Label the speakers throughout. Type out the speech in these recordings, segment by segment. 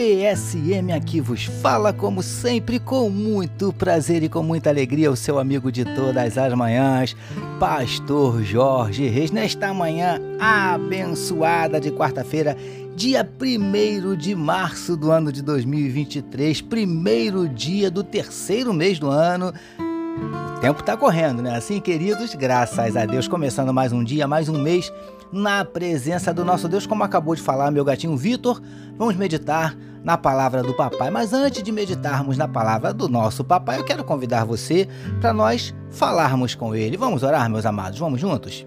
Speaker 1: PSM aqui vos fala, como sempre, com muito prazer e com muita alegria, o seu amigo de todas as manhãs, Pastor Jorge Reis, nesta manhã abençoada de quarta-feira, dia 1 de março do ano de 2023, primeiro dia do terceiro mês do ano. O tempo tá correndo, né? Assim, queridos, graças a Deus, começando mais um dia, mais um mês na presença do nosso Deus, como acabou de falar meu gatinho Vitor. Vamos meditar na palavra do papai. Mas antes de meditarmos na palavra do nosso papai, eu quero convidar você para nós falarmos com ele. Vamos orar, meus amados? Vamos juntos?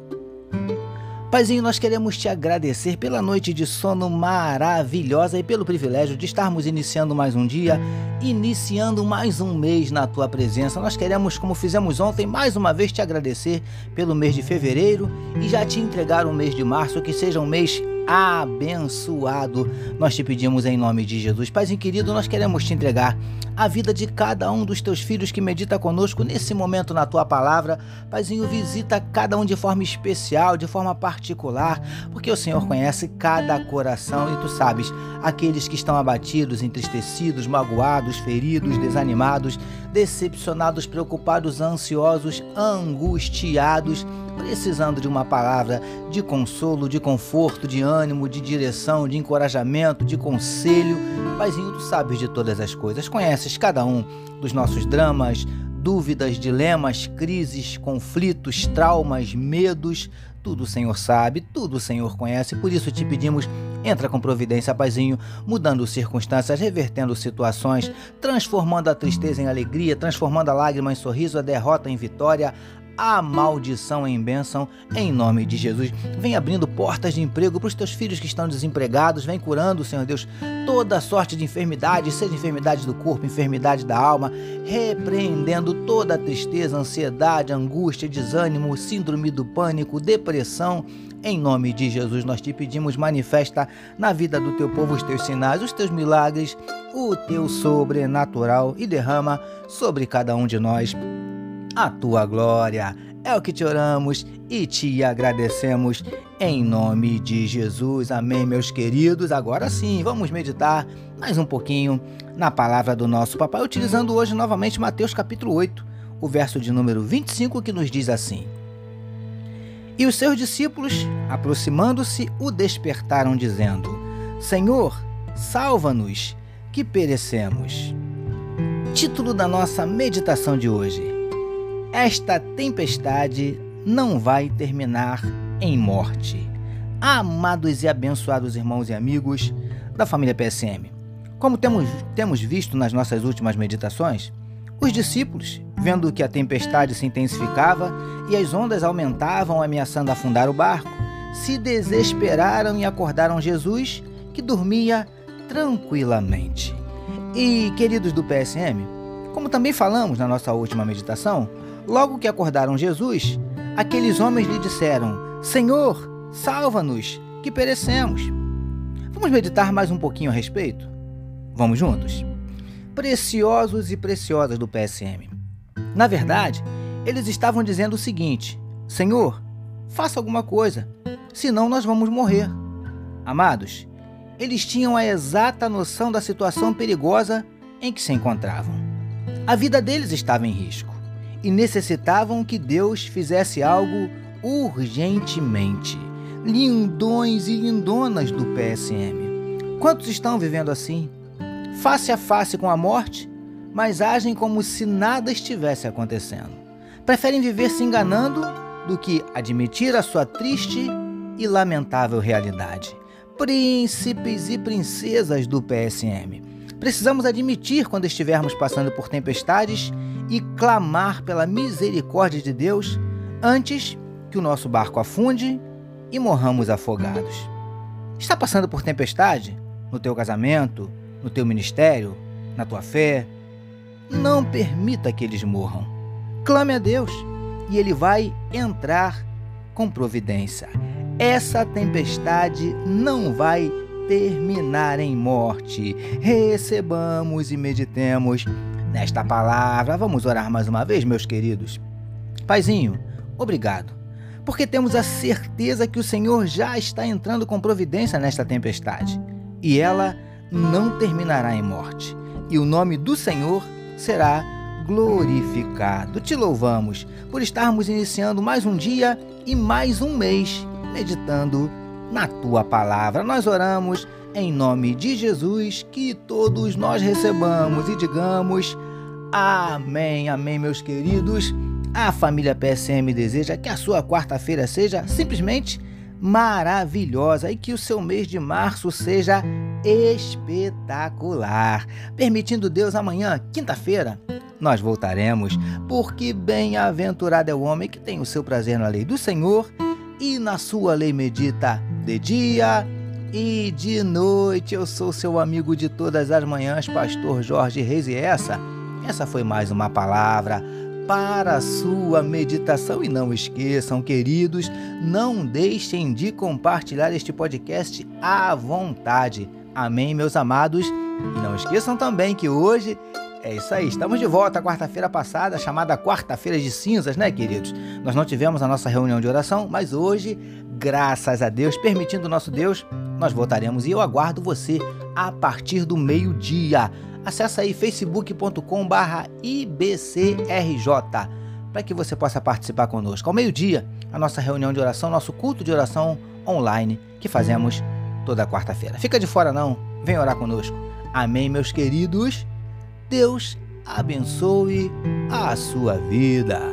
Speaker 1: Paizinho, nós queremos te agradecer pela noite de sono maravilhosa e pelo privilégio de estarmos iniciando mais um dia, iniciando mais um mês na tua presença. Nós queremos, como fizemos ontem, mais uma vez te agradecer pelo mês de fevereiro e já te entregar o mês de março, que seja um mês abençoado. Nós te pedimos em nome de Jesus. Paizinho querido, nós queremos te entregar a vida de cada um dos teus filhos que medita conosco nesse momento na tua palavra. Paizinho, visita cada um de forma especial, de forma particular, porque o Senhor conhece cada coração e tu sabes, aqueles que estão abatidos, entristecidos, magoados, feridos, desanimados, decepcionados, preocupados, ansiosos, angustiados precisando de uma palavra de consolo, de conforto, de ânimo, de direção, de encorajamento, de conselho. Paizinho, tu sabes de todas as coisas, conheces cada um dos nossos dramas, dúvidas, dilemas, crises, conflitos, traumas, medos. Tudo o Senhor sabe, tudo o Senhor conhece, por isso te pedimos, entra com providência, Paizinho, mudando circunstâncias, revertendo situações, transformando a tristeza em alegria, transformando a lágrima em sorriso, a derrota em vitória, a maldição em bênção, em nome de Jesus. Vem abrindo portas de emprego para os teus filhos que estão desempregados, vem curando, Senhor Deus, toda sorte de enfermidade, seja enfermidade do corpo, enfermidade da alma, repreendendo toda tristeza, ansiedade, angústia, desânimo, síndrome do pânico, depressão. Em nome de Jesus, nós te pedimos, manifesta na vida do teu povo os teus sinais, os teus milagres, o teu sobrenatural e derrama sobre cada um de nós a tua glória. É o que te oramos e te agradecemos em nome de Jesus. Amém, meus queridos. Agora sim, vamos meditar mais um pouquinho na palavra do nosso papai, utilizando hoje novamente Mateus capítulo 8, o verso de número 25, que nos diz assim: E os seus discípulos, aproximando-se, o despertaram, dizendo: Senhor, salva-nos, que perecemos. Título da nossa meditação de hoje esta tempestade não vai terminar em morte. Amados e abençoados irmãos e amigos da família PSM, como temos, temos visto nas nossas últimas meditações, os discípulos, vendo que a tempestade se intensificava e as ondas aumentavam, ameaçando afundar o barco, se desesperaram e acordaram Jesus, que dormia tranquilamente. E, queridos do PSM, como também falamos na nossa última meditação, Logo que acordaram Jesus, aqueles homens lhe disseram: Senhor, salva-nos, que perecemos. Vamos meditar mais um pouquinho a respeito? Vamos juntos? Preciosos e preciosas do PSM. Na verdade, eles estavam dizendo o seguinte: Senhor, faça alguma coisa, senão nós vamos morrer. Amados, eles tinham a exata noção da situação perigosa em que se encontravam. A vida deles estava em risco e necessitavam que Deus fizesse algo urgentemente. Lindões e lindonas do PSM. Quantos estão vivendo assim? Face a face com a morte, mas agem como se nada estivesse acontecendo. Preferem viver se enganando do que admitir a sua triste e lamentável realidade. Príncipes e princesas do PSM. Precisamos admitir quando estivermos passando por tempestades e clamar pela misericórdia de Deus antes que o nosso barco afunde e morramos afogados. Está passando por tempestade no teu casamento, no teu ministério, na tua fé? Não permita que eles morram. Clame a Deus. e ele vai entrar com providência. Essa tempestade não vai terminar em morte. Recebamos e meditemos nesta palavra. Vamos orar mais uma vez, meus queridos. Paizinho, obrigado, porque temos a certeza que o Senhor já está entrando com providência nesta tempestade e ela não terminará em morte. E o nome do Senhor será glorificado. Te louvamos por estarmos iniciando mais um dia e mais um mês meditando na tua palavra. Nós oramos em nome de Jesus, que todos nós recebamos e digamos amém, amém, meus queridos. A família PSM deseja que a sua quarta-feira seja simplesmente maravilhosa e que o seu mês de março seja espetacular. Permitindo Deus, amanhã, quinta-feira, nós voltaremos, porque bem-aventurado é o homem que tem o seu prazer na lei do Senhor e na sua lei medita de dia e de noite. Eu sou seu amigo de todas as manhãs, pastor Jorge Reis, e essa, essa foi mais uma palavra para a sua meditação. E não esqueçam, queridos, não deixem de compartilhar este podcast à vontade. Amém, meus amados? E não esqueçam também que hoje é isso aí, estamos de volta quarta-feira passada, chamada Quarta-feira de Cinzas, né, queridos? Nós não tivemos a nossa reunião de oração, mas hoje, graças a Deus, permitindo nosso Deus, nós voltaremos e eu aguardo você a partir do meio-dia. Acesse aí facebook.com/ibcrj para que você possa participar conosco. Ao meio-dia, a nossa reunião de oração, nosso culto de oração online que fazemos toda quarta-feira. Fica de fora não, vem orar conosco. Amém, meus queridos. Deus abençoe a sua vida.